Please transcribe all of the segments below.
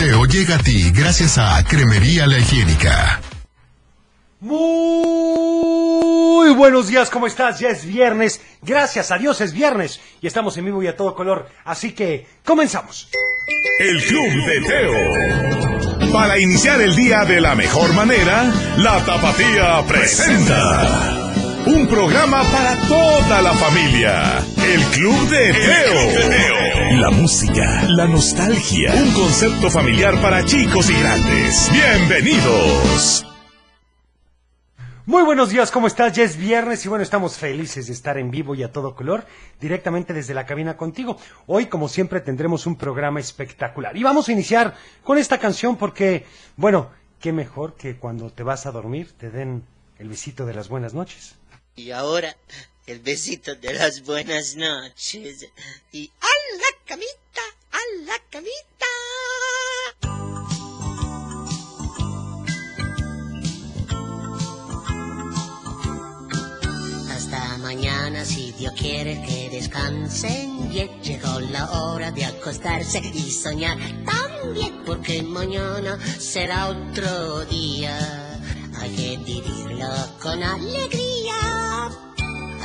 Teo llega a ti gracias a Cremería La Higiénica. Muy buenos días, ¿cómo estás? Ya es viernes, gracias a Dios es viernes y estamos en vivo y a todo color, así que comenzamos. El Club de Teo. Para iniciar el día de la mejor manera, la Tapatía presenta. Un programa para toda la familia. El Club de Teo. La música, la nostalgia. Un concepto familiar para chicos y grandes. Bienvenidos. Muy buenos días, ¿cómo estás? Ya es viernes y bueno, estamos felices de estar en vivo y a todo color, directamente desde la cabina contigo. Hoy, como siempre, tendremos un programa espectacular. Y vamos a iniciar con esta canción porque, bueno, qué mejor que cuando te vas a dormir te den el besito de las buenas noches. Y ahora, el besito de las buenas noches. Y a la camita, a la camita. Hasta mañana, si Dios quiere que descansen bien. Llegó la hora de acostarse y soñar también, porque mañana será otro día. Hay que vivirlo con alegría.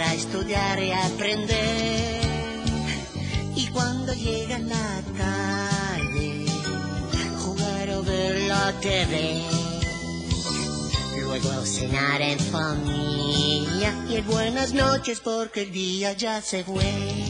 para estudiar y aprender. Y cuando llega la tarde, jugar o ver la TV. Luego cenar en familia y buenas noches porque el día ya se fue.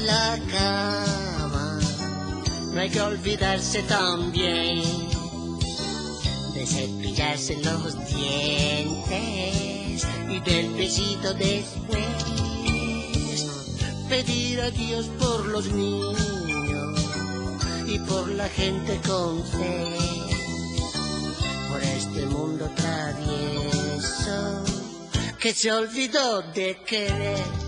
la cama, no hay que olvidarse también de cepillarse los dientes y del besito después. Pedir a Dios por los niños y por la gente con fe, por este mundo travieso que se olvidó de querer.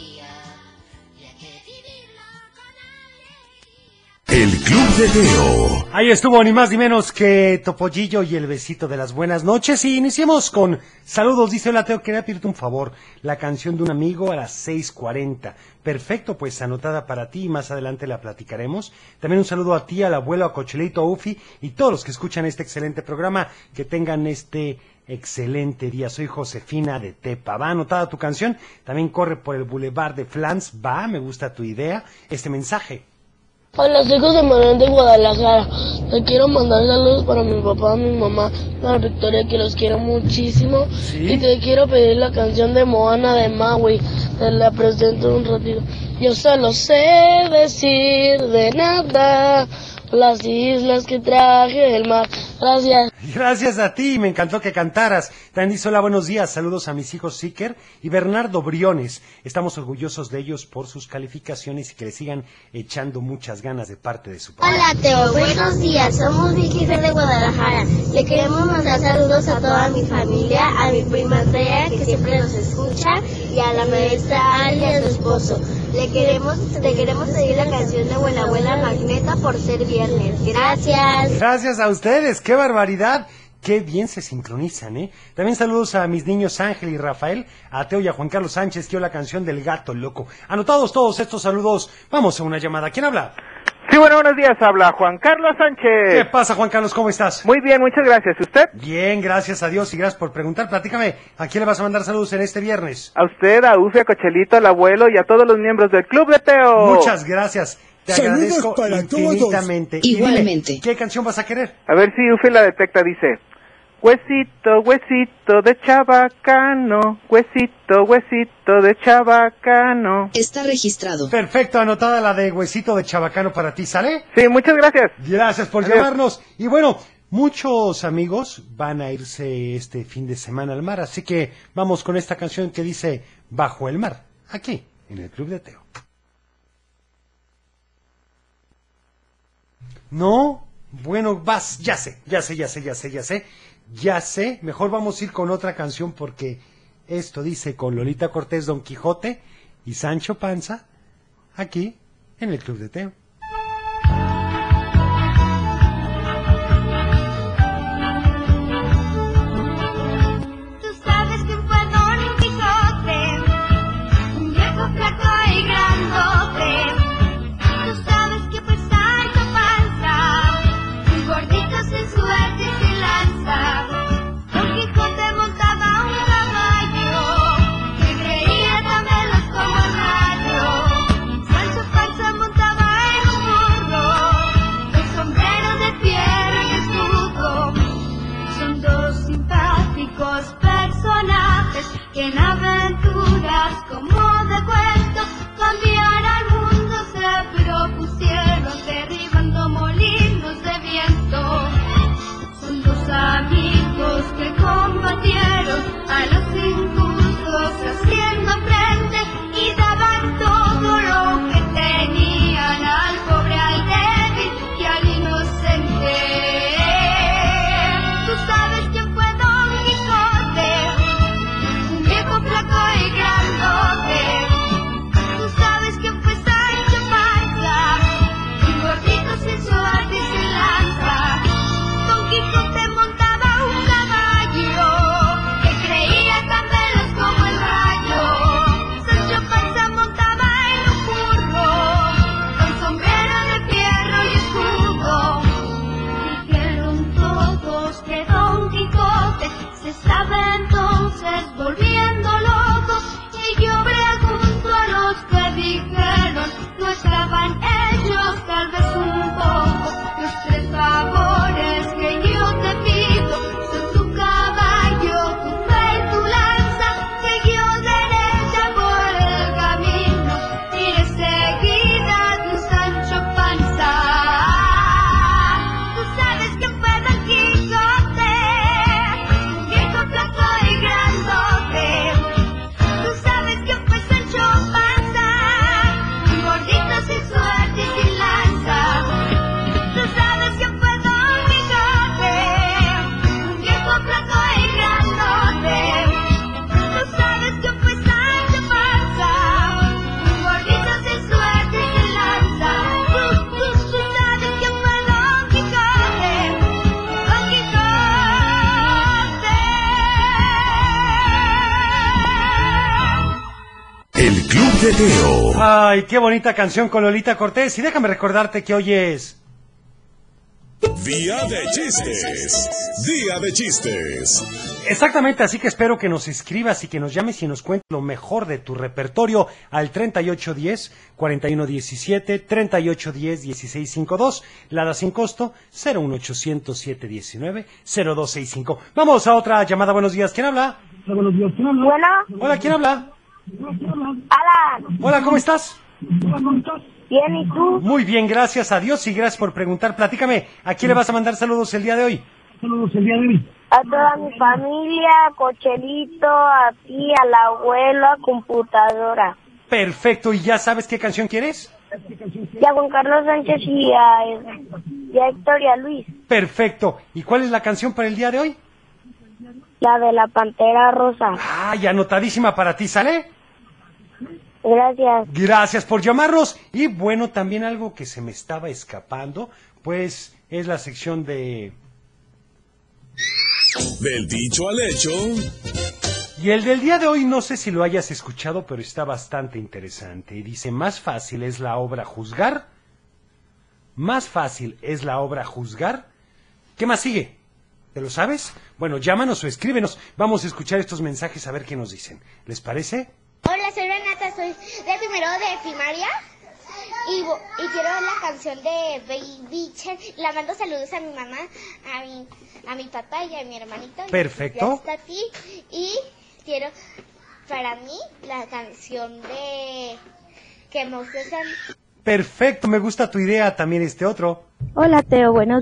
Club de Teo. Ahí estuvo ni más ni menos que Topollillo y el besito de las buenas noches. Y iniciemos con saludos. Dice, hola Teo, quería pedirte un favor. La canción de un amigo a las 6.40. Perfecto, pues anotada para ti y más adelante la platicaremos. También un saludo a ti, al abuelo, a Cochelito, a Ufi y todos los que escuchan este excelente programa. Que tengan este excelente día. Soy Josefina de Tepa. Va anotada tu canción. También corre por el Boulevard de Flans. Va, me gusta tu idea. Este mensaje. Hola, soy José Manuel de Guadalajara. Te quiero mandar saludos para mi papá, mi mamá, para Victoria, que los quiero muchísimo. Sí. Y te quiero pedir la canción de Moana de Maui. Te la presento un ratito. Yo solo sé decir de nada. Las islas que traje del mar. Gracias. Gracias a ti, me encantó que cantaras. También dice hola, buenos días, saludos a mis hijos Siker y Bernardo Briones. Estamos orgullosos de ellos por sus calificaciones y que le sigan echando muchas ganas de parte de su padre. Hola Teo, buenos días. Somos Vicky Fer de Guadalajara. Le queremos mandar saludos a toda mi familia, a mi prima Andrea que siempre nos escucha y a la maestra Ali a su esposo. Le queremos, le queremos pedir la canción de Abuela Abuela Magneta por ser viernes. Gracias. Gracias a ustedes, qué barbaridad. Qué bien se sincronizan, ¿eh? También saludos a mis niños Ángel y Rafael, a Teo y a Juan Carlos Sánchez, que la canción del gato loco. Anotados todos estos saludos, vamos a una llamada. ¿Quién habla? Sí, bueno, buenos días. Habla Juan Carlos ¿Qué Sánchez. pasa, Juan Carlos? ¿Cómo estás? Muy bien, muchas gracias. ¿Usted? Bien, gracias a Dios y gracias por preguntar. Platícame, ¿a quién le vas a mandar saludos en este viernes? A usted, a Ufi, a Cochelito, al abuelo y a todos los miembros del Club de Teo. Muchas gracias. Te Saludos para todos. infinitamente. Dime, Igualmente. ¿Qué canción vas a querer? A ver si Ufi la detecta, dice. Huesito, huesito de chabacano, huesito, huesito de chabacano. Está registrado. Perfecto, anotada la de Huesito de Chabacano para ti, ¿sale? Sí, muchas gracias. Gracias por Adiós. llamarnos. Y bueno, muchos amigos van a irse este fin de semana al mar, así que vamos con esta canción que dice Bajo el mar, aquí, en el Club de Teo. No, bueno, vas, ya sé, ya sé, ya sé, ya sé, ya sé, ya sé. Mejor vamos a ir con otra canción porque esto dice con Lolita Cortés, Don Quijote y Sancho Panza, aquí, en el Club de Teo. Teo. Ay, qué bonita canción con Lolita Cortés. Y déjame recordarte que hoy es... Día de chistes. Día de chistes. Exactamente, así que espero que nos escribas y que nos llames y nos cuentes lo mejor de tu repertorio al 3810-4117, 3810-1652, Lada sin costo, 01800-719-0265. Vamos a otra llamada, buenos días, ¿quién habla? Bueno, Hola, ¿quién habla? Alan, Hola, ¿cómo estás? bien, ¿y tú? Muy bien, gracias a Dios y gracias por preguntar. Platícame, ¿a quién le vas a mandar saludos el día de hoy? saludos el día de hoy? A toda mi familia, a Cochelito, a ti, al abuelo, a computadora. Perfecto, ¿y ya sabes qué canción quieres? Y a Juan Carlos Sánchez y a, y a Héctor y a Luis. Perfecto. ¿Y cuál es la canción para el día de hoy? La de la Pantera Rosa. Ay, anotadísima para ti, ¿sale? Gracias. Gracias por llamarnos. Y bueno, también algo que se me estaba escapando, pues es la sección de... Del dicho al hecho. Y el del día de hoy no sé si lo hayas escuchado, pero está bastante interesante. Y dice, más fácil es la obra juzgar. Más fácil es la obra juzgar. ¿Qué más sigue? ¿Te lo sabes? Bueno, llámanos o escríbenos. Vamos a escuchar estos mensajes a ver qué nos dicen. ¿Les parece? Hola, soy Renata, soy de primero de primaria y, y quiero la canción de Baby Chen. La mando saludos a mi mamá, a mi, a mi papá y a mi hermanito. y Perfecto. hasta a ti. Y quiero para mí la canción de que me Perfecto, me gusta tu idea también este otro. Hola Teo, buenos